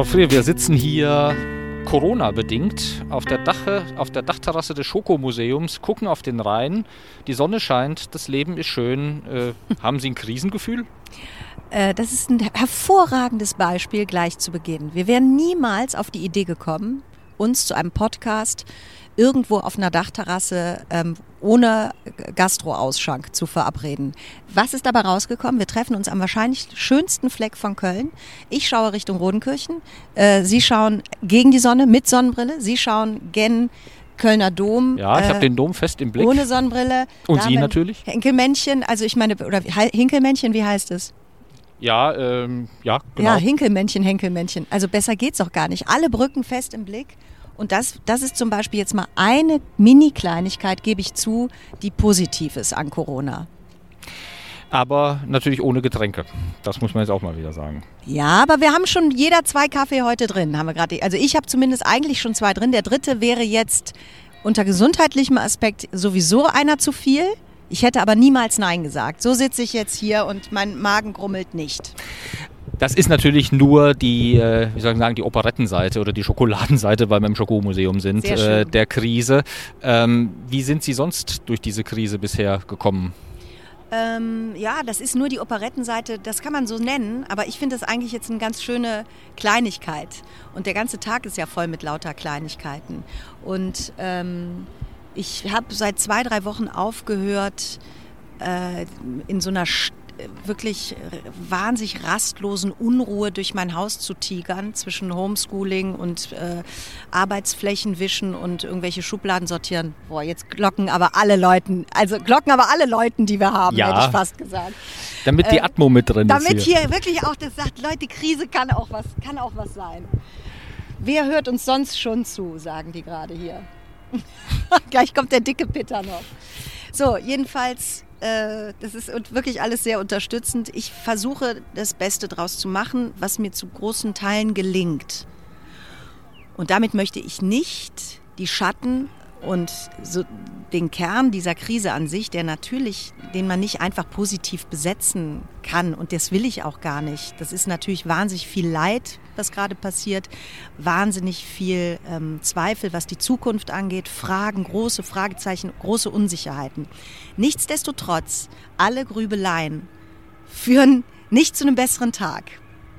Frau Frier, wir sitzen hier Corona-bedingt auf der, auf der Dachterrasse des Schokomuseums, gucken auf den Rhein. Die Sonne scheint, das Leben ist schön. Äh, haben Sie ein Krisengefühl? Äh, das ist ein hervorragendes Beispiel gleich zu Beginn. Wir wären niemals auf die Idee gekommen, uns zu einem Podcast irgendwo auf einer Dachterrasse ähm, ohne Gastroausschank zu verabreden. Was ist dabei rausgekommen? Wir treffen uns am wahrscheinlich schönsten Fleck von Köln. Ich schaue Richtung Rodenkirchen. Äh, Sie schauen gegen die Sonne mit Sonnenbrille. Sie schauen gen Kölner Dom. Ja, ich äh, habe den Dom fest im Blick. Ohne Sonnenbrille. Und Sie natürlich? Hinkelmännchen, also ich meine, oder Hinkelmännchen, wie heißt es? Ja, ähm, ja, genau. Ja, Hinkelmännchen, Henkelmännchen. Also besser geht's doch gar nicht. Alle Brücken fest im Blick. Und das, das ist zum Beispiel jetzt mal eine Mini-Kleinigkeit, gebe ich zu, die positiv ist an Corona. Aber natürlich ohne Getränke. Das muss man jetzt auch mal wieder sagen. Ja, aber wir haben schon jeder zwei Kaffee heute drin, haben wir gerade. Also ich habe zumindest eigentlich schon zwei drin. Der dritte wäre jetzt unter gesundheitlichem Aspekt sowieso einer zu viel. Ich hätte aber niemals Nein gesagt. So sitze ich jetzt hier und mein Magen grummelt nicht. Das ist natürlich nur die, äh, wie soll ich sagen, die Operettenseite oder die Schokoladenseite, weil wir im Schokomuseum sind, äh, der Krise. Ähm, wie sind Sie sonst durch diese Krise bisher gekommen? Ähm, ja, das ist nur die Operettenseite, das kann man so nennen, aber ich finde das eigentlich jetzt eine ganz schöne Kleinigkeit. Und der ganze Tag ist ja voll mit lauter Kleinigkeiten. Und ähm, ich habe seit zwei, drei Wochen aufgehört, äh, in so einer wirklich wahnsinnig rastlosen Unruhe durch mein Haus zu tigern, zwischen Homeschooling und äh, Arbeitsflächen wischen und irgendwelche Schubladen sortieren. Boah, jetzt glocken aber alle Leuten, also glocken aber alle Leuten, die wir haben, ja. hätte ich fast gesagt. Damit die äh, Atmo mit drin damit ist. Damit hier. hier wirklich auch das sagt, Leute, Krise kann auch was, kann auch was sein. Wer hört uns sonst schon zu, sagen die gerade hier. Gleich kommt der dicke Pitter noch. So, jedenfalls äh, das ist wirklich alles sehr unterstützend. Ich versuche das Beste draus zu machen, was mir zu großen Teilen gelingt. Und damit möchte ich nicht die Schatten und so den Kern dieser Krise an sich, der natürlich, den man nicht einfach positiv besetzen kann, und das will ich auch gar nicht. Das ist natürlich wahnsinnig viel Leid, was gerade passiert, wahnsinnig viel ähm, Zweifel, was die Zukunft angeht, Fragen, große Fragezeichen, große Unsicherheiten. Nichtsdestotrotz, alle Grübeleien führen nicht zu einem besseren Tag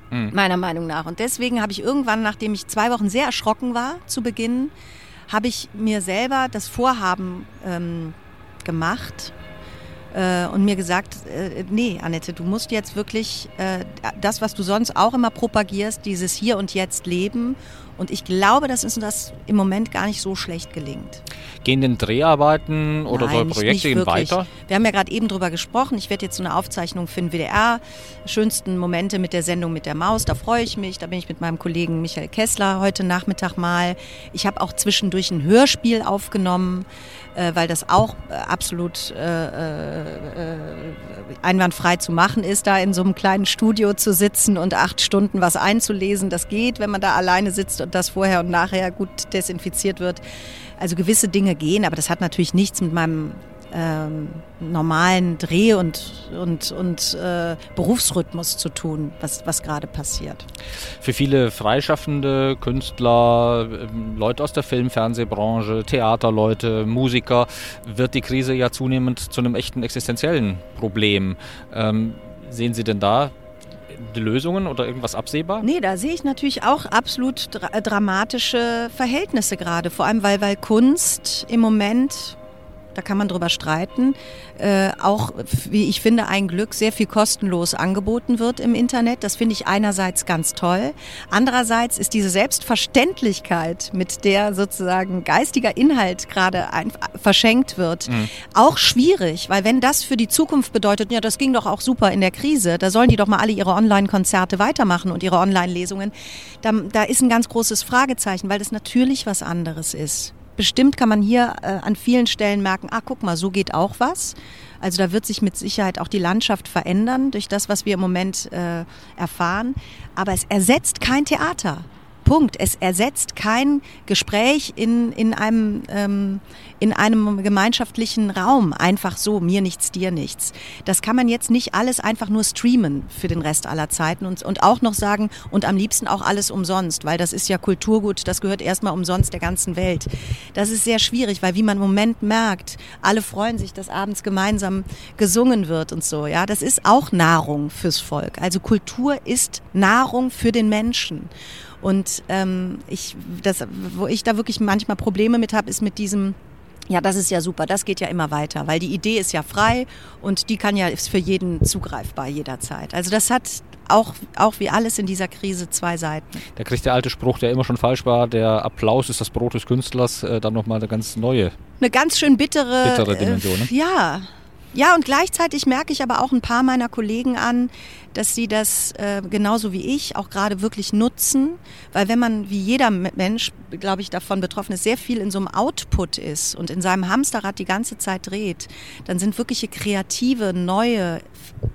hm. meiner Meinung nach. Und deswegen habe ich irgendwann, nachdem ich zwei Wochen sehr erschrocken war zu Beginn, habe ich mir selber das Vorhaben ähm, gemacht äh, und mir gesagt, äh, nee, Annette, du musst jetzt wirklich äh, das, was du sonst auch immer propagierst, dieses Hier und Jetzt leben. Und ich glaube, dass uns das im Moment gar nicht so schlecht gelingt. Gehen denn Dreharbeiten oder Nein, neue Projekte nicht, nicht weiter? Wir haben ja gerade eben drüber gesprochen. Ich werde jetzt so eine Aufzeichnung für den WDR. Schönsten Momente mit der Sendung mit der Maus. Da freue ich mich. Da bin ich mit meinem Kollegen Michael Kessler heute Nachmittag mal. Ich habe auch zwischendurch ein Hörspiel aufgenommen, äh, weil das auch äh, absolut äh, einwandfrei zu machen ist, da in so einem kleinen Studio zu sitzen und acht Stunden was einzulesen. Das geht, wenn man da alleine sitzt und das vorher und nachher gut desinfiziert wird. Also gewisse Dinge gehen, aber das hat natürlich nichts mit meinem ähm, normalen Dreh- und, und, und äh, Berufsrhythmus zu tun, was, was gerade passiert. Für viele freischaffende Künstler, ähm, Leute aus der Film-, Fernsehbranche, Theaterleute, Musiker wird die Krise ja zunehmend zu einem echten existenziellen Problem. Ähm, sehen Sie denn da Lösungen oder irgendwas absehbar? Nee, da sehe ich natürlich auch absolut dra dramatische Verhältnisse gerade. Vor allem, weil, weil Kunst im Moment da kann man drüber streiten, äh, auch, wie ich finde, ein Glück sehr viel kostenlos angeboten wird im Internet. Das finde ich einerseits ganz toll. Andererseits ist diese Selbstverständlichkeit, mit der sozusagen geistiger Inhalt gerade verschenkt wird, mhm. auch schwierig, weil wenn das für die Zukunft bedeutet, ja, das ging doch auch super in der Krise, da sollen die doch mal alle ihre Online-Konzerte weitermachen und ihre Online-Lesungen, da, da ist ein ganz großes Fragezeichen, weil das natürlich was anderes ist bestimmt kann man hier äh, an vielen Stellen merken, ah, guck mal, so geht auch was. Also da wird sich mit Sicherheit auch die Landschaft verändern durch das, was wir im Moment äh, erfahren. Aber es ersetzt kein Theater. Punkt. Es ersetzt kein Gespräch in, in, einem, ähm, in einem gemeinschaftlichen Raum. Einfach so, mir nichts, dir nichts. Das kann man jetzt nicht alles einfach nur streamen für den Rest aller Zeiten und, und auch noch sagen, und am liebsten auch alles umsonst, weil das ist ja Kulturgut, das gehört erstmal umsonst der ganzen Welt. Das ist sehr schwierig, weil wie man im Moment merkt, alle freuen sich, dass abends gemeinsam gesungen wird und so. Ja, das ist auch Nahrung fürs Volk. Also Kultur ist Nahrung für den Menschen. Und ähm, ich, das, wo ich da wirklich manchmal Probleme mit habe, ist mit diesem ja, das ist ja super. Das geht ja immer weiter, weil die Idee ist ja frei und die kann ja ist für jeden zugreifbar jederzeit. Also das hat auch, auch wie alles in dieser Krise zwei Seiten. Da kriegt der alte Spruch, der immer schon falsch war, der Applaus ist das Brot des Künstlers, äh, dann nochmal eine ganz neue. Eine ganz schön bittere, bittere Dimension. Ne? Äh, ja, ja, und gleichzeitig merke ich aber auch ein paar meiner Kollegen an, dass sie das äh, genauso wie ich auch gerade wirklich nutzen, weil wenn man wie jeder Mensch, glaube ich, davon betroffen ist, sehr viel in so einem Output ist und in seinem Hamsterrad die ganze Zeit dreht, dann sind wirkliche kreative, neue,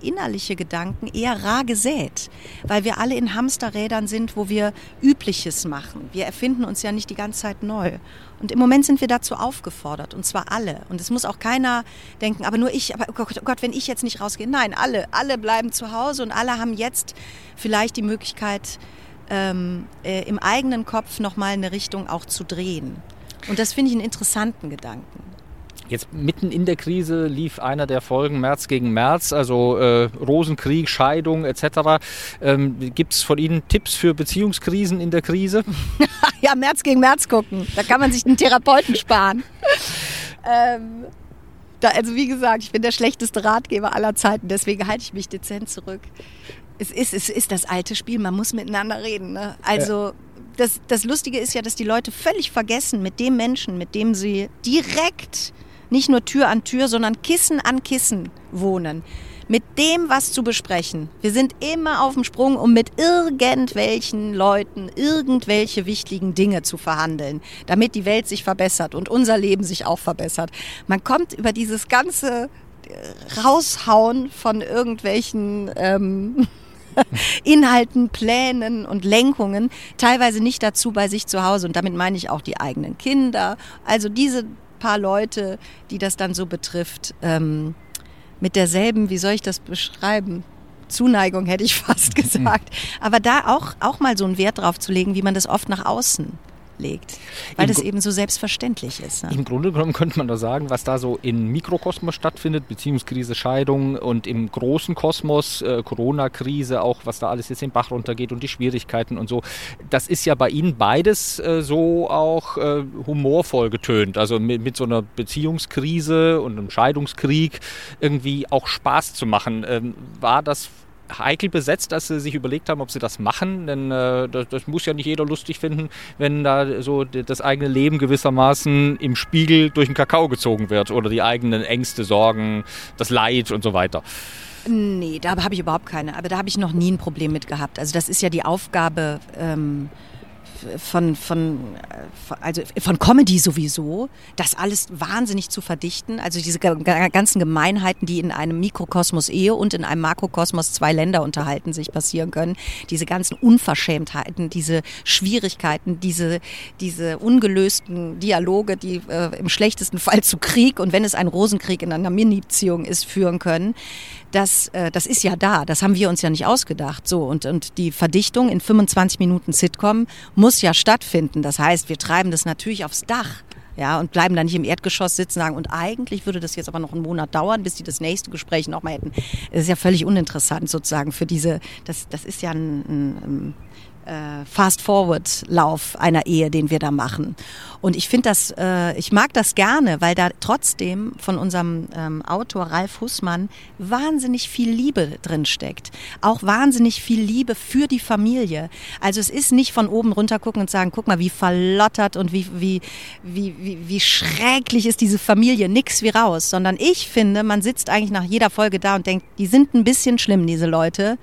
innerliche Gedanken eher rar gesät, weil wir alle in Hamsterrädern sind, wo wir Übliches machen. Wir erfinden uns ja nicht die ganze Zeit neu. Und im Moment sind wir dazu aufgefordert, und zwar alle. Und es muss auch keiner denken, aber nur ich, aber oh Gott, oh Gott, wenn ich jetzt nicht rausgehe. Nein, alle, alle bleiben zu Hause und alle haben jetzt vielleicht die Möglichkeit, ähm, äh, im eigenen Kopf nochmal eine Richtung auch zu drehen. Und das finde ich einen interessanten Gedanken. Jetzt mitten in der Krise lief einer der Folgen März gegen März, also äh, Rosenkrieg, Scheidung etc. Ähm, Gibt es von Ihnen Tipps für Beziehungskrisen in der Krise? ja, März gegen März gucken. Da kann man sich einen Therapeuten sparen. ähm, da, also wie gesagt, ich bin der schlechteste Ratgeber aller Zeiten, deswegen halte ich mich dezent zurück. Es ist, es ist das alte Spiel, man muss miteinander reden. Ne? Also ja. das, das Lustige ist ja, dass die Leute völlig vergessen, mit dem Menschen, mit dem sie direkt nicht nur Tür an Tür, sondern Kissen an Kissen wohnen. Mit dem was zu besprechen. Wir sind immer auf dem Sprung, um mit irgendwelchen Leuten irgendwelche wichtigen Dinge zu verhandeln, damit die Welt sich verbessert und unser Leben sich auch verbessert. Man kommt über dieses ganze äh, Raushauen von irgendwelchen ähm, Inhalten, Plänen und Lenkungen teilweise nicht dazu bei sich zu Hause. Und damit meine ich auch die eigenen Kinder. Also diese paar Leute, die das dann so betrifft, ähm, mit derselben, wie soll ich das beschreiben? Zuneigung hätte ich fast gesagt. Aber da auch, auch mal so einen Wert drauf zu legen, wie man das oft nach außen legt, weil Im das eben so selbstverständlich ist. Ne? Im Grunde genommen könnte man da sagen, was da so im Mikrokosmos stattfindet, Beziehungskrise, Scheidung und im großen Kosmos, äh, Corona-Krise, auch was da alles jetzt den Bach runtergeht und die Schwierigkeiten und so, das ist ja bei Ihnen beides äh, so auch äh, humorvoll getönt. Also mit, mit, so einer Beziehungskrise und einem Scheidungskrieg irgendwie auch Spaß zu machen. Ähm, war das heikel besetzt, dass sie sich überlegt haben, ob sie das machen, denn äh, das, das, muss ja nicht jeder lustig finden, wenn da so das eigene Leben gewissermaßen im Spiegel durch den Kakao gezogen wird oder die eigenen Ängste, Sorgen, das Leid und so weiter. Nee, da habe ich überhaupt keine, aber da habe ich noch nie ein Problem mit gehabt. Also das ist ja die Aufgabe ähm, von, von, also von Comedy sowieso, das alles wahnsinnig zu verdichten. Also diese ganzen Gemeinheiten, die in einem Mikrokosmos Ehe und in einem Makrokosmos zwei Länder unterhalten sich passieren können. Diese ganzen Unverschämtheiten, diese Schwierigkeiten, diese, diese ungelösten Dialoge, die äh, im schlechtesten Fall zu Krieg und wenn es ein Rosenkrieg in einer Mini-Beziehung ist, führen können das, äh, das ist ja da, das haben wir uns ja nicht ausgedacht. So, und, und die Verdichtung in 25 Minuten Sitcom muss ja stattfinden. Das heißt, wir treiben das natürlich aufs Dach. Ja, und bleiben da nicht im Erdgeschoss sitzen und sagen, und eigentlich würde das jetzt aber noch einen Monat dauern, bis die das nächste Gespräch nochmal hätten. Das ist ja völlig uninteressant sozusagen für diese, das, das ist ja ein, ein äh, Fast-Forward-Lauf einer Ehe, den wir da machen. Und ich finde das, äh, ich mag das gerne, weil da trotzdem von unserem ähm, Autor Ralf Hussmann wahnsinnig viel Liebe drin steckt. Auch wahnsinnig viel Liebe für die Familie. Also es ist nicht von oben runter gucken und sagen, guck mal, wie verlottert und wie, wie, wie, wie, wie schrecklich ist diese Familie, nix wie raus, sondern ich finde, man sitzt eigentlich nach jeder Folge da und denkt, die sind ein bisschen schlimm, diese Leute.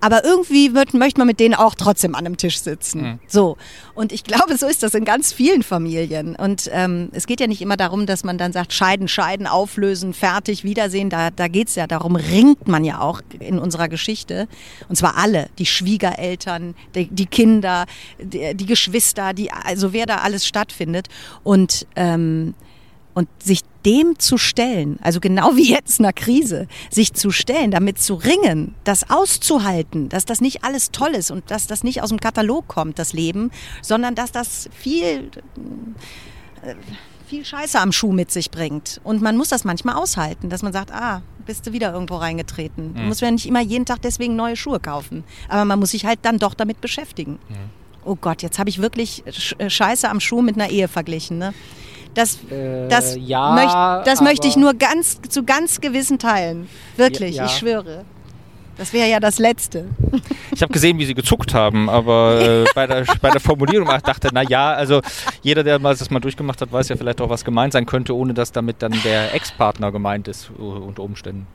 Aber irgendwie wird, möchte man mit denen auch trotzdem an einem Tisch sitzen. Mhm. So. Und ich glaube, so ist das in ganz vielen Familien. Und ähm, es geht ja nicht immer darum, dass man dann sagt, scheiden, scheiden, auflösen, fertig, Wiedersehen. Da, da geht es ja, darum ringt man ja auch in unserer Geschichte. Und zwar alle, die Schwiegereltern, die, die Kinder, die, die, Geschwister, die, also wer da alles stattfindet. Und ähm, und sich dem zu stellen, also genau wie jetzt einer Krise, sich zu stellen, damit zu ringen, das auszuhalten, dass das nicht alles toll ist und dass das nicht aus dem Katalog kommt, das Leben, sondern dass das viel, äh, viel Scheiße am Schuh mit sich bringt. Und man muss das manchmal aushalten, dass man sagt, ah, bist du wieder irgendwo reingetreten. Mhm. Du musst ja nicht immer jeden Tag deswegen neue Schuhe kaufen. Aber man muss sich halt dann doch damit beschäftigen. Mhm. Oh Gott, jetzt habe ich wirklich äh, Scheiße am Schuh mit einer Ehe verglichen. Ne? Das, äh, das, ja, möcht, das möchte ich nur ganz, zu ganz gewissen Teilen. Wirklich, ja, ja. ich schwöre. Das wäre ja das Letzte. Ich habe gesehen, wie Sie gezuckt haben, aber äh, bei, der, bei der Formulierung dachte, na ja, also jeder, der mal das mal durchgemacht hat, weiß ja vielleicht auch, was gemeint sein könnte, ohne dass damit dann der Ex-Partner gemeint ist unter Umständen.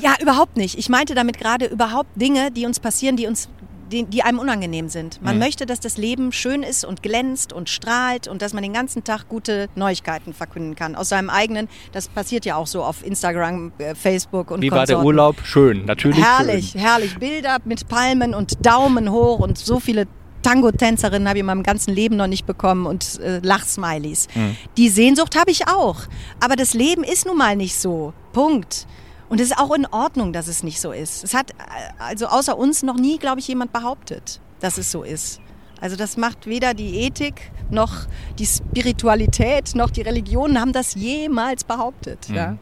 Ja, überhaupt nicht. Ich meinte damit gerade überhaupt Dinge, die uns passieren, die uns die, die einem unangenehm sind. Man mhm. möchte, dass das Leben schön ist und glänzt und strahlt und dass man den ganzen Tag gute Neuigkeiten verkünden kann. Aus seinem eigenen, das passiert ja auch so auf Instagram, äh, Facebook und Wie Konsorten. war der Urlaub? Schön, natürlich. Herrlich, schön. herrlich. Bilder mit Palmen und Daumen hoch und so viele Tango-Tänzerinnen habe ich in meinem ganzen Leben noch nicht bekommen und äh, Lachsmileys. Mhm. Die Sehnsucht habe ich auch. Aber das Leben ist nun mal nicht so. Punkt. Und es ist auch in Ordnung, dass es nicht so ist. Es hat also außer uns noch nie, glaube ich, jemand behauptet, dass es so ist. Also das macht weder die Ethik noch die Spiritualität noch die Religionen haben das jemals behauptet. Mhm. Ja.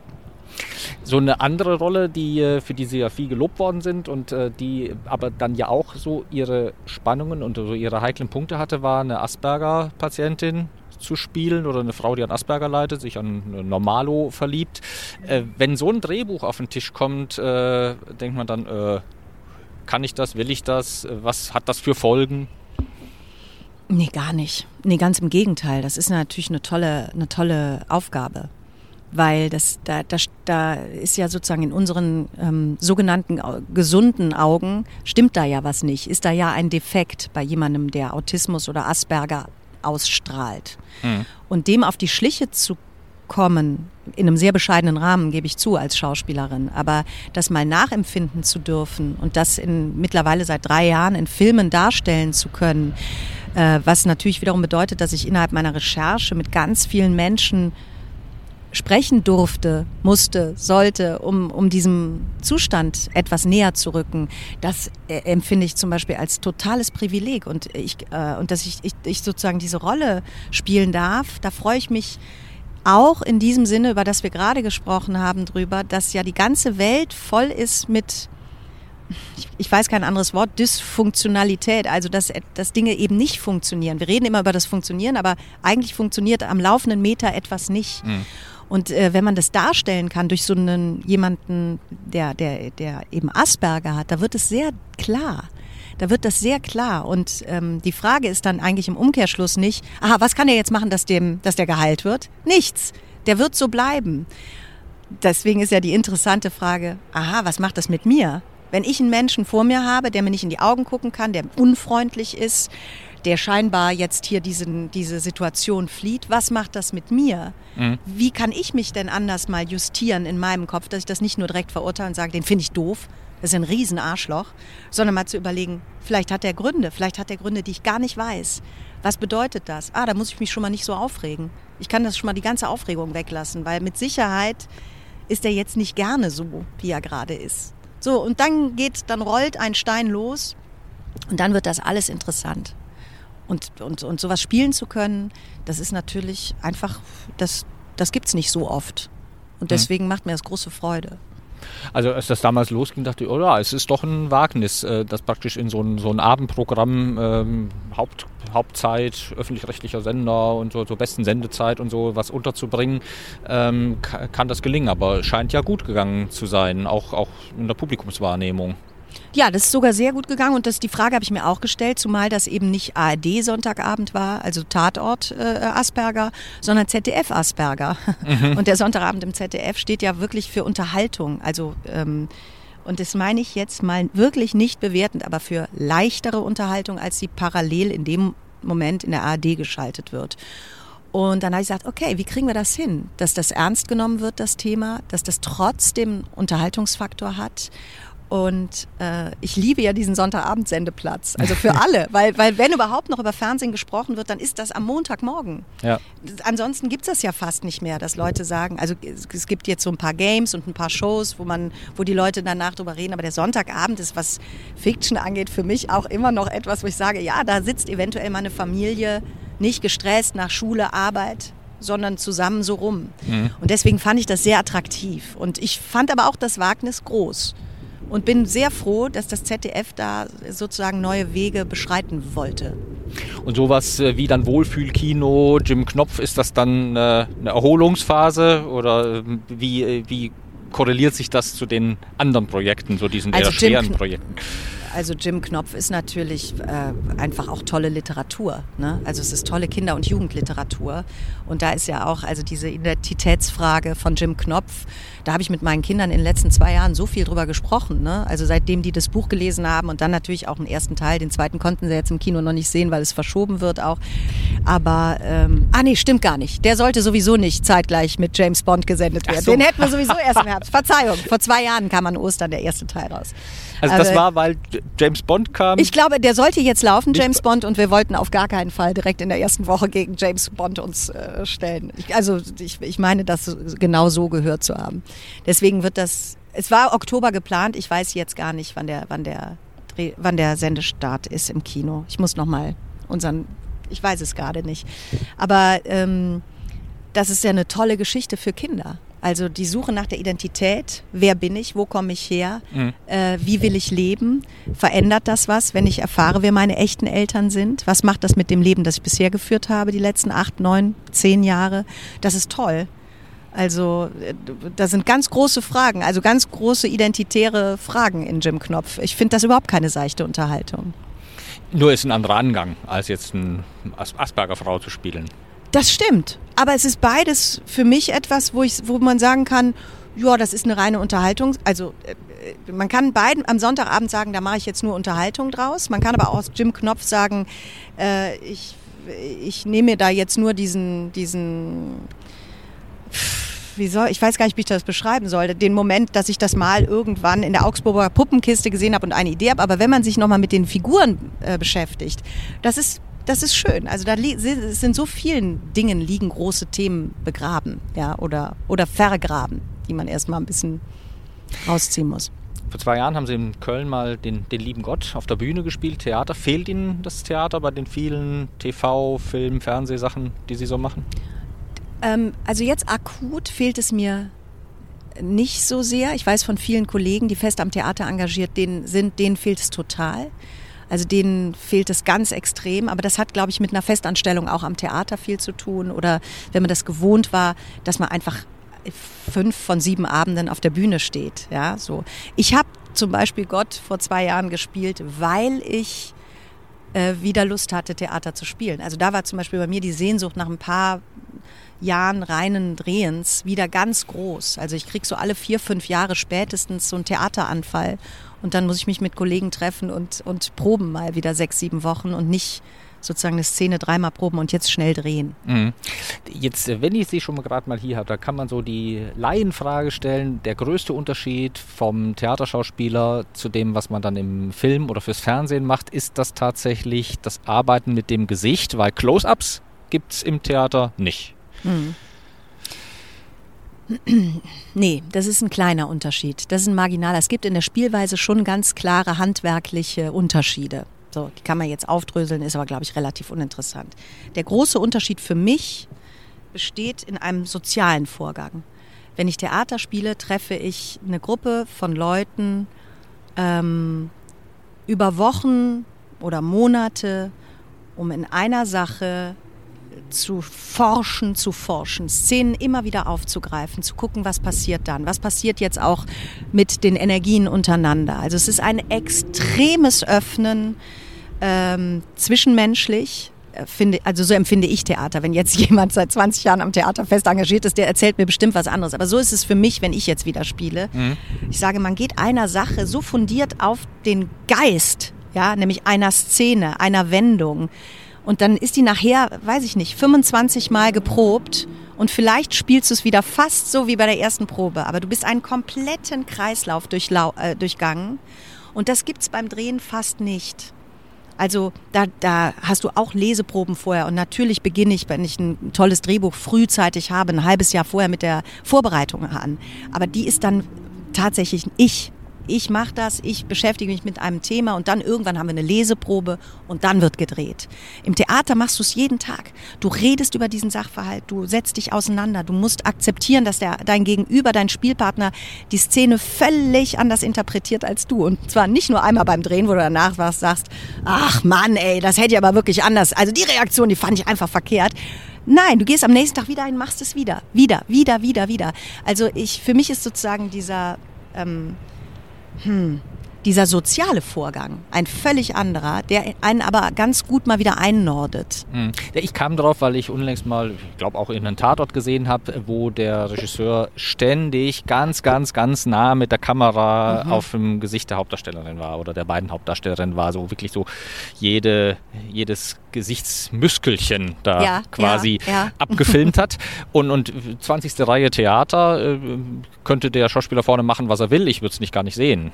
So eine andere Rolle, die äh, für die sie ja viel gelobt worden sind und äh, die aber dann ja auch so ihre Spannungen und so ihre heiklen Punkte hatte, war eine Asperger-Patientin, zu spielen oder eine Frau, die an Asperger leidet, sich an Normalo verliebt. Äh, wenn so ein Drehbuch auf den Tisch kommt, äh, denkt man dann, äh, kann ich das, will ich das, was hat das für Folgen? Nee, gar nicht. Nee, ganz im Gegenteil. Das ist natürlich eine tolle, eine tolle Aufgabe. Weil das, da, da, da ist ja sozusagen in unseren ähm, sogenannten gesunden Augen, stimmt da ja was nicht. Ist da ja ein Defekt bei jemandem, der Autismus oder Asperger ausstrahlt. Mhm. Und dem auf die Schliche zu kommen, in einem sehr bescheidenen Rahmen, gebe ich zu, als Schauspielerin, aber das mal nachempfinden zu dürfen und das in, mittlerweile seit drei Jahren in Filmen darstellen zu können, äh, was natürlich wiederum bedeutet, dass ich innerhalb meiner Recherche mit ganz vielen Menschen sprechen durfte, musste, sollte, um, um diesem Zustand etwas näher zu rücken, das äh, empfinde ich zum Beispiel als totales Privileg. Und, ich, äh, und dass ich, ich, ich sozusagen diese Rolle spielen darf, da freue ich mich auch in diesem Sinne, über das wir gerade gesprochen haben, drüber, dass ja die ganze Welt voll ist mit ich weiß kein anderes Wort, Dysfunktionalität, also dass, dass Dinge eben nicht funktionieren. Wir reden immer über das Funktionieren, aber eigentlich funktioniert am laufenden Meter etwas nicht. Mhm. Und äh, wenn man das darstellen kann durch so einen jemanden, der, der, der eben Asperger hat, da wird es sehr klar. Da wird das sehr klar. Und ähm, die Frage ist dann eigentlich im Umkehrschluss nicht, aha, was kann er jetzt machen, dass, dem, dass der geheilt wird? Nichts. Der wird so bleiben. Deswegen ist ja die interessante Frage, aha, was macht das mit mir? Wenn ich einen Menschen vor mir habe, der mir nicht in die Augen gucken kann, der unfreundlich ist, der scheinbar jetzt hier diesen, diese Situation flieht, was macht das mit mir? Mhm. Wie kann ich mich denn anders mal justieren in meinem Kopf, dass ich das nicht nur direkt verurteile und sage, den finde ich doof, das ist ein Riesenarschloch, sondern mal zu überlegen, vielleicht hat er Gründe, vielleicht hat er Gründe, die ich gar nicht weiß. Was bedeutet das? Ah, da muss ich mich schon mal nicht so aufregen. Ich kann das schon mal die ganze Aufregung weglassen, weil mit Sicherheit ist er jetzt nicht gerne so, wie er gerade ist. So, und dann geht, dann rollt ein Stein los und dann wird das alles interessant. Und, und, und sowas spielen zu können, das ist natürlich einfach, das, das gibt es nicht so oft. Und mhm. deswegen mhm. macht mir das große Freude. Also als das damals losging, dachte ich, oh ja, es ist doch ein Wagnis, äh, das praktisch in so ein, so ein Abendprogramm, ähm, Haupt, Hauptzeit, öffentlich-rechtlicher Sender und so, so besten Sendezeit und so was unterzubringen, ähm, kann das gelingen. Aber scheint ja gut gegangen zu sein, auch, auch in der Publikumswahrnehmung. Ja, das ist sogar sehr gut gegangen und das, die Frage habe ich mir auch gestellt, zumal das eben nicht ARD Sonntagabend war, also Tatort äh, Asperger, sondern ZDF Asperger. Mhm. Und der Sonntagabend im ZDF steht ja wirklich für Unterhaltung. Also ähm, Und das meine ich jetzt mal wirklich nicht bewertend, aber für leichtere Unterhaltung, als sie parallel in dem Moment in der ARD geschaltet wird. Und dann habe ich gesagt, okay, wie kriegen wir das hin, dass das ernst genommen wird, das Thema, dass das trotzdem Unterhaltungsfaktor hat und äh, ich liebe ja diesen Sonntagabend-Sendeplatz. Also für alle. weil, weil wenn überhaupt noch über Fernsehen gesprochen wird, dann ist das am Montagmorgen. Ja. Ansonsten gibt es das ja fast nicht mehr, dass Leute sagen, also es gibt jetzt so ein paar Games und ein paar Shows, wo man, wo die Leute danach drüber reden, aber der Sonntagabend ist, was Fiction angeht, für mich auch immer noch etwas, wo ich sage, ja, da sitzt eventuell mal eine Familie, nicht gestresst nach Schule, Arbeit, sondern zusammen so rum. Mhm. Und deswegen fand ich das sehr attraktiv. Und ich fand aber auch das Wagnis groß und bin sehr froh, dass das ZDF da sozusagen neue Wege beschreiten wollte. Und sowas äh, wie dann Wohlfühlkino, Jim Knopf, ist das dann äh, eine Erholungsphase oder ähm, wie, äh, wie korreliert sich das zu den anderen Projekten, so diesen also eher schweren Projekten? Also Jim Knopf ist natürlich äh, einfach auch tolle Literatur. Ne? Also es ist tolle Kinder- und Jugendliteratur. Und da ist ja auch also diese Identitätsfrage von Jim Knopf, da habe ich mit meinen Kindern in den letzten zwei Jahren so viel drüber gesprochen. Ne? Also seitdem die das Buch gelesen haben und dann natürlich auch den ersten Teil, den zweiten konnten sie jetzt im Kino noch nicht sehen, weil es verschoben wird auch. Aber, ähm, ah nee, stimmt gar nicht. Der sollte sowieso nicht zeitgleich mit James Bond gesendet werden. So. Den hätten wir sowieso erst im Herbst. Verzeihung, vor zwei Jahren kam an Ostern der erste Teil raus. Also das war, weil James Bond kam? Ich glaube, der sollte jetzt laufen, James Bond, und wir wollten auf gar keinen Fall direkt in der ersten Woche gegen James Bond uns äh, stellen. Ich, also ich, ich meine, das genau so gehört zu haben. Deswegen wird das, es war Oktober geplant, ich weiß jetzt gar nicht, wann der, wann der, wann der Sendestart ist im Kino. Ich muss nochmal unseren, ich weiß es gerade nicht. Aber ähm, das ist ja eine tolle Geschichte für Kinder. Also die Suche nach der Identität, wer bin ich, wo komme ich her, mhm. äh, wie will ich leben, verändert das was, wenn ich erfahre, wer meine echten Eltern sind, was macht das mit dem Leben, das ich bisher geführt habe, die letzten acht, neun, zehn Jahre, das ist toll. Also äh, da sind ganz große Fragen, also ganz große identitäre Fragen in Jim Knopf. Ich finde das überhaupt keine seichte Unterhaltung. Nur ist ein anderer Angang, als jetzt eine Asperger-Frau zu spielen. Das stimmt. Aber es ist beides für mich etwas, wo, ich, wo man sagen kann, ja, das ist eine reine Unterhaltung. Also äh, man kann beiden am Sonntagabend sagen, da mache ich jetzt nur Unterhaltung draus. Man kann aber auch aus Jim Knopf sagen, äh, ich, ich nehme mir da jetzt nur diesen, diesen wie soll, ich weiß gar nicht, wie ich das beschreiben soll, den Moment, dass ich das mal irgendwann in der Augsburger Puppenkiste gesehen habe und eine Idee habe. Aber wenn man sich nochmal mit den Figuren äh, beschäftigt, das ist das ist schön. Also da sind so vielen Dingen liegen große Themen begraben, ja, oder, oder vergraben, die man erstmal ein bisschen rausziehen muss. Vor zwei Jahren haben Sie in Köln mal den, den lieben Gott auf der Bühne gespielt, Theater. Fehlt Ihnen das Theater bei den vielen TV, Film, Fernsehsachen, die Sie so machen? Ähm, also jetzt akut fehlt es mir nicht so sehr. Ich weiß von vielen Kollegen, die fest am Theater engagiert denen sind, denen fehlt es total. Also denen fehlt es ganz extrem. Aber das hat, glaube ich, mit einer Festanstellung auch am Theater viel zu tun. Oder wenn man das gewohnt war, dass man einfach fünf von sieben Abenden auf der Bühne steht. Ja, so. Ich habe zum Beispiel Gott vor zwei Jahren gespielt, weil ich äh, wieder Lust hatte, Theater zu spielen. Also da war zum Beispiel bei mir die Sehnsucht nach ein paar Jahren reinen Drehens wieder ganz groß. Also ich kriege so alle vier, fünf Jahre spätestens so einen Theateranfall und dann muss ich mich mit Kollegen treffen und, und proben mal wieder sechs, sieben Wochen und nicht sozusagen eine Szene dreimal proben und jetzt schnell drehen. Mhm. Jetzt, äh, wenn ich Sie schon gerade mal hier habe, da kann man so die Laienfrage stellen, der größte Unterschied vom Theaterschauspieler zu dem, was man dann im Film oder fürs Fernsehen macht, ist das tatsächlich das Arbeiten mit dem Gesicht, weil Close-ups gibt es im Theater nicht. Mhm. Nee, das ist ein kleiner Unterschied. Das ist ein marginaler. Es gibt in der Spielweise schon ganz klare handwerkliche Unterschiede. So, die kann man jetzt aufdröseln, ist aber, glaube ich, relativ uninteressant. Der große Unterschied für mich besteht in einem sozialen Vorgang. Wenn ich Theater spiele, treffe ich eine Gruppe von Leuten ähm, über Wochen oder Monate, um in einer Sache zu forschen, zu forschen, Szenen immer wieder aufzugreifen, zu gucken, was passiert dann, was passiert jetzt auch mit den Energien untereinander. Also es ist ein extremes Öffnen ähm, zwischenmenschlich, äh, finde, also so empfinde ich Theater. Wenn jetzt jemand seit 20 Jahren am Theater fest engagiert ist, der erzählt mir bestimmt was anderes. Aber so ist es für mich, wenn ich jetzt wieder spiele. Mhm. Ich sage, man geht einer Sache so fundiert auf den Geist, ja, nämlich einer Szene, einer Wendung. Und dann ist die nachher, weiß ich nicht, 25 Mal geprobt. Und vielleicht spielst du es wieder fast so wie bei der ersten Probe, aber du bist einen kompletten Kreislauf durchlau äh, durchgangen. Und das gibt es beim Drehen fast nicht. Also da, da hast du auch Leseproben vorher. Und natürlich beginne ich, wenn ich ein tolles Drehbuch frühzeitig habe, ein halbes Jahr vorher mit der Vorbereitung an. Aber die ist dann tatsächlich ich ich mache das, ich beschäftige mich mit einem Thema und dann irgendwann haben wir eine Leseprobe und dann wird gedreht. Im Theater machst du es jeden Tag. Du redest über diesen Sachverhalt, du setzt dich auseinander, du musst akzeptieren, dass der, dein Gegenüber, dein Spielpartner die Szene völlig anders interpretiert als du. Und zwar nicht nur einmal beim Drehen, wo du danach was sagst, ach Mann, ey, das hätte ich aber wirklich anders. Also die Reaktion, die fand ich einfach verkehrt. Nein, du gehst am nächsten Tag wieder hin, machst es wieder. Wieder, wieder, wieder, wieder. Also ich, für mich ist sozusagen dieser, ähm, hm, dieser soziale Vorgang, ein völlig anderer, der einen aber ganz gut mal wieder einnordet. Hm. Ich kam drauf, weil ich unlängst mal, ich glaube auch in einem Tatort gesehen habe, wo der Regisseur ständig ganz, ganz, ganz nah mit der Kamera mhm. auf dem Gesicht der Hauptdarstellerin war oder der beiden Hauptdarstellerinnen war, so wirklich so jede, jedes Gesichtsmüskelchen da ja, quasi ja, ja. abgefilmt hat. Und, und 20. Reihe Theater äh, könnte der Schauspieler vorne machen, was er will. Ich würde es nicht gar nicht sehen.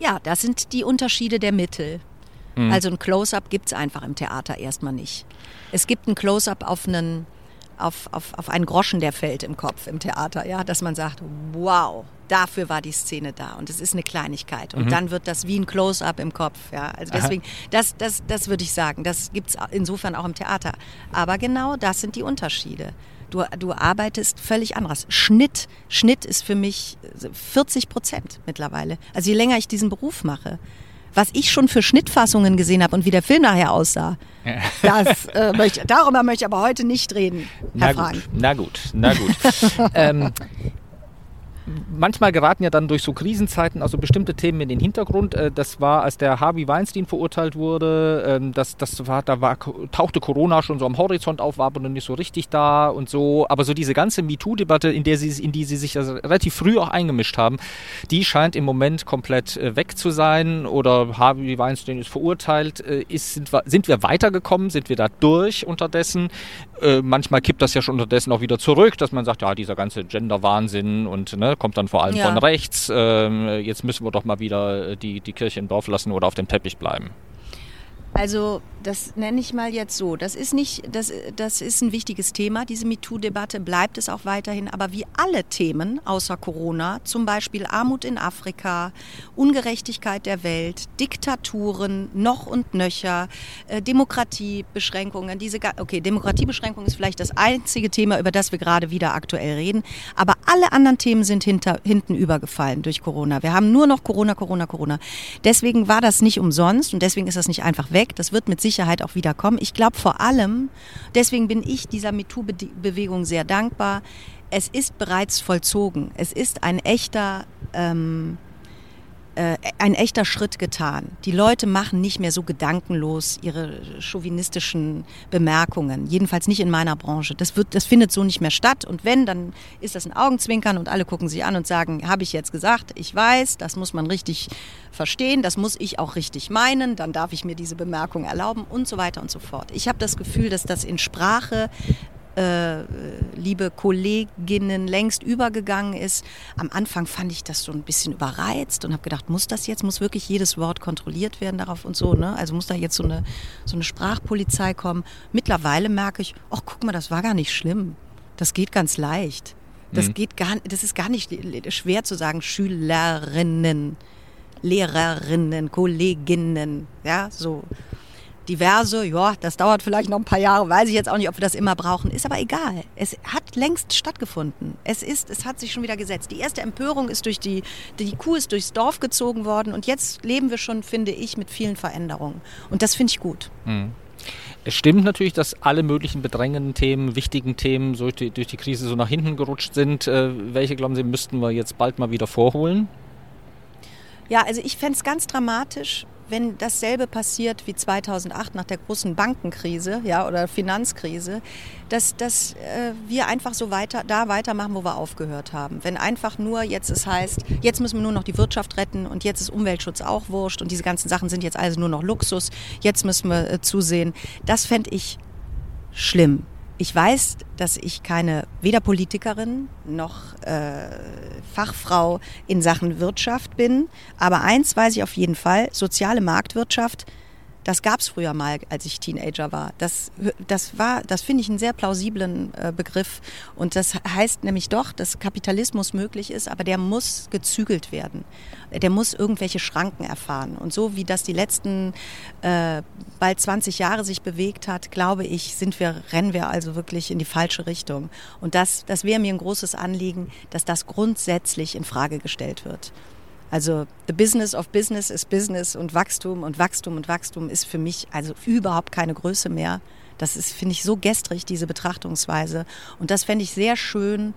Ja, das sind die Unterschiede der Mittel. Mhm. Also ein Close-up gibt es einfach im Theater erstmal nicht. Es gibt ein Close-up auf einen, auf, auf, auf einen Groschen, der fällt im Kopf im Theater, ja, dass man sagt, wow, dafür war die Szene da und es ist eine Kleinigkeit und mhm. dann wird das wie ein Close-up im Kopf, ja. Also deswegen, das, das, das würde ich sagen, das gibt es insofern auch im Theater. Aber genau das sind die Unterschiede. Du, du arbeitest völlig anders. Schnitt, Schnitt ist für mich 40 Prozent mittlerweile. Also je länger ich diesen Beruf mache, was ich schon für Schnittfassungen gesehen habe und wie der Film nachher aussah, das, äh, möchte, darüber möchte ich aber heute nicht reden, Herr na Gut, na gut, na gut. ähm, manchmal geraten ja dann durch so Krisenzeiten also bestimmte Themen in den Hintergrund. Äh, das war, als der Harvey Weinstein verurteilt wurde, ähm, das, das war, da war, tauchte Corona schon so am Horizont auf, war aber noch nicht so richtig da und so. Aber so diese ganze MeToo-Debatte, in, in die sie sich also relativ früh auch eingemischt haben, die scheint im Moment komplett äh, weg zu sein. Oder Harvey Weinstein ist verurteilt. Äh, ist, sind, wir, sind wir weitergekommen? Sind wir da durch unterdessen? manchmal kippt das ja schon unterdessen auch wieder zurück, dass man sagt, ja, dieser ganze Gender-Wahnsinn und ne, kommt dann vor allem ja. von rechts. Ähm, jetzt müssen wir doch mal wieder die, die Kirche im Dorf lassen oder auf dem Teppich bleiben. Also das nenne ich mal jetzt so. Das ist nicht, das, das ist ein wichtiges Thema. Diese MeToo-Debatte bleibt es auch weiterhin. Aber wie alle Themen außer Corona, zum Beispiel Armut in Afrika, Ungerechtigkeit der Welt, Diktaturen, noch und nöcher, äh, Demokratiebeschränkungen. Diese, okay, Demokratiebeschränkung ist vielleicht das einzige Thema, über das wir gerade wieder aktuell reden. Aber alle anderen Themen sind hinter, hinten übergefallen durch Corona. Wir haben nur noch Corona, Corona, Corona. Deswegen war das nicht umsonst und deswegen ist das nicht einfach weg. Das wird mit auch wieder kommen. Ich glaube vor allem, deswegen bin ich dieser MeToo-Bewegung sehr dankbar. Es ist bereits vollzogen. Es ist ein echter ähm, äh, ein echter Schritt getan. Die Leute machen nicht mehr so gedankenlos ihre chauvinistischen Bemerkungen. Jedenfalls nicht in meiner Branche. Das, wird, das findet so nicht mehr statt. Und wenn, dann ist das ein Augenzwinkern und alle gucken sich an und sagen, habe ich jetzt gesagt, ich weiß, das muss man richtig verstehen, das muss ich auch richtig meinen, dann darf ich mir diese Bemerkung erlauben und so weiter und so fort. Ich habe das Gefühl, dass das in Sprache äh, liebe Kolleginnen längst übergegangen ist. Am Anfang fand ich das so ein bisschen überreizt und habe gedacht, muss das jetzt, muss wirklich jedes Wort kontrolliert werden darauf und so, ne? Also muss da jetzt so eine, so eine Sprachpolizei kommen. Mittlerweile merke ich, ach guck mal, das war gar nicht schlimm. Das geht ganz leicht. Das mhm. geht gar, das ist gar nicht schwer zu sagen, Schülerinnen, Lehrerinnen, Kolleginnen, ja, so diverse, ja, das dauert vielleicht noch ein paar Jahre, weiß ich jetzt auch nicht, ob wir das immer brauchen, ist aber egal. Es hat längst stattgefunden. Es ist, es hat sich schon wieder gesetzt. Die erste Empörung ist durch die, die Kuh ist durchs Dorf gezogen worden und jetzt leben wir schon, finde ich, mit vielen Veränderungen. Und das finde ich gut. Mhm. Es stimmt natürlich, dass alle möglichen bedrängenden Themen, wichtigen Themen durch die, durch die Krise so nach hinten gerutscht sind. Äh, welche, glauben Sie, müssten wir jetzt bald mal wieder vorholen? Ja, also ich fände es ganz dramatisch, wenn dasselbe passiert wie 2008 nach der großen Bankenkrise ja, oder Finanzkrise, dass, dass äh, wir einfach so weiter, da weitermachen, wo wir aufgehört haben. Wenn einfach nur jetzt es heißt, jetzt müssen wir nur noch die Wirtschaft retten und jetzt ist Umweltschutz auch wurscht und diese ganzen Sachen sind jetzt also nur noch Luxus, jetzt müssen wir äh, zusehen. Das fände ich schlimm. Ich weiß, dass ich keine weder Politikerin noch äh, Fachfrau in Sachen Wirtschaft bin. Aber eins weiß ich auf jeden Fall, soziale Marktwirtschaft das gab es früher mal, als ich Teenager war. Das, das war, das finde ich einen sehr plausiblen äh, Begriff. Und das heißt nämlich doch, dass Kapitalismus möglich ist, aber der muss gezügelt werden. Der muss irgendwelche Schranken erfahren. Und so wie das die letzten äh, bald 20 Jahre sich bewegt hat, glaube ich, sind wir, rennen wir also wirklich in die falsche Richtung. Und das, das wäre mir ein großes Anliegen, dass das grundsätzlich in Frage gestellt wird. Also the business of business ist Business und Wachstum und Wachstum und Wachstum ist für mich also überhaupt keine Größe mehr. Das ist, finde ich, so gestrig, diese Betrachtungsweise. Und das fände ich sehr schön,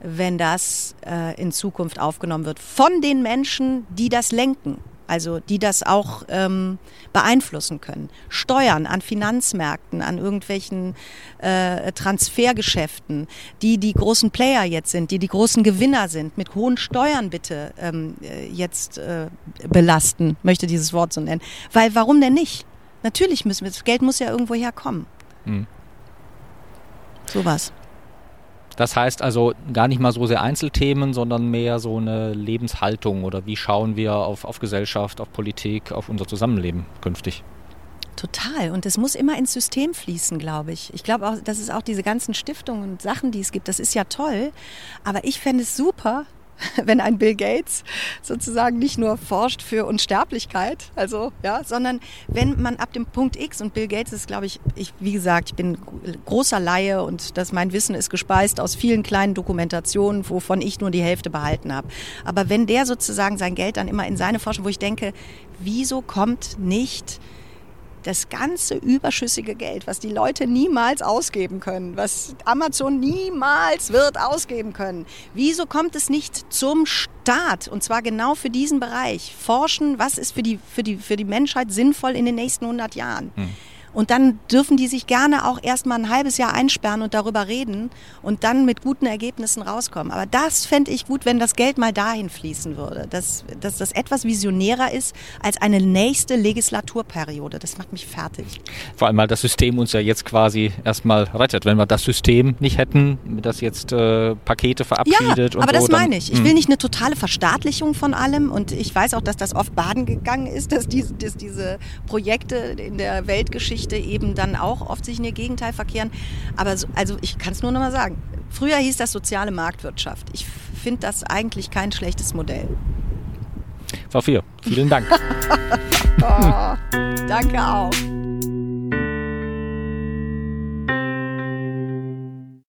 wenn das äh, in Zukunft aufgenommen wird von den Menschen, die das lenken also die das auch ähm, beeinflussen können. Steuern an Finanzmärkten, an irgendwelchen äh, Transfergeschäften, die die großen Player jetzt sind, die die großen Gewinner sind, mit hohen Steuern bitte ähm, äh, jetzt äh, belasten, möchte dieses Wort so nennen. Weil warum denn nicht? Natürlich müssen wir, das Geld muss ja irgendwo herkommen. Mhm. Sowas. Das heißt also gar nicht mal so sehr Einzelthemen, sondern mehr so eine Lebenshaltung oder wie schauen wir auf, auf Gesellschaft, auf Politik, auf unser Zusammenleben künftig. Total. Und es muss immer ins System fließen, glaube ich. Ich glaube auch, dass es auch diese ganzen Stiftungen und Sachen, die es gibt, das ist ja toll. Aber ich fände es super, wenn ein Bill Gates sozusagen nicht nur forscht für Unsterblichkeit, also ja, sondern wenn man ab dem Punkt X und Bill Gates ist, glaube ich, ich wie gesagt, ich bin großer Laie und das mein Wissen ist gespeist aus vielen kleinen Dokumentationen, wovon ich nur die Hälfte behalten habe. Aber wenn der sozusagen sein Geld dann immer in seine Forschung, wo ich denke, wieso kommt nicht das ganze überschüssige Geld, was die Leute niemals ausgeben können, was Amazon niemals wird ausgeben können, wieso kommt es nicht zum Staat und zwar genau für diesen Bereich? Forschen, was ist für die, für die, für die Menschheit sinnvoll in den nächsten 100 Jahren? Hm. Und dann dürfen die sich gerne auch erstmal ein halbes Jahr einsperren und darüber reden und dann mit guten Ergebnissen rauskommen. Aber das fände ich gut, wenn das Geld mal dahin fließen würde. Dass, dass das etwas visionärer ist als eine nächste Legislaturperiode. Das macht mich fertig. Vor allem, weil das System uns ja jetzt quasi erstmal rettet. Wenn wir das System nicht hätten, das jetzt äh, Pakete verabschiedet. Ja, aber so, das meine ich. Ich will hm. nicht eine totale Verstaatlichung von allem und ich weiß auch, dass das oft baden gegangen ist, dass diese, dass diese Projekte in der Weltgeschichte Geschichte eben dann auch oft sich in ihr Gegenteil verkehren. Aber so, also ich kann es nur noch mal sagen. Früher hieß das soziale Marktwirtschaft. Ich finde das eigentlich kein schlechtes Modell. Frau Vier, vielen Dank. oh, danke auch.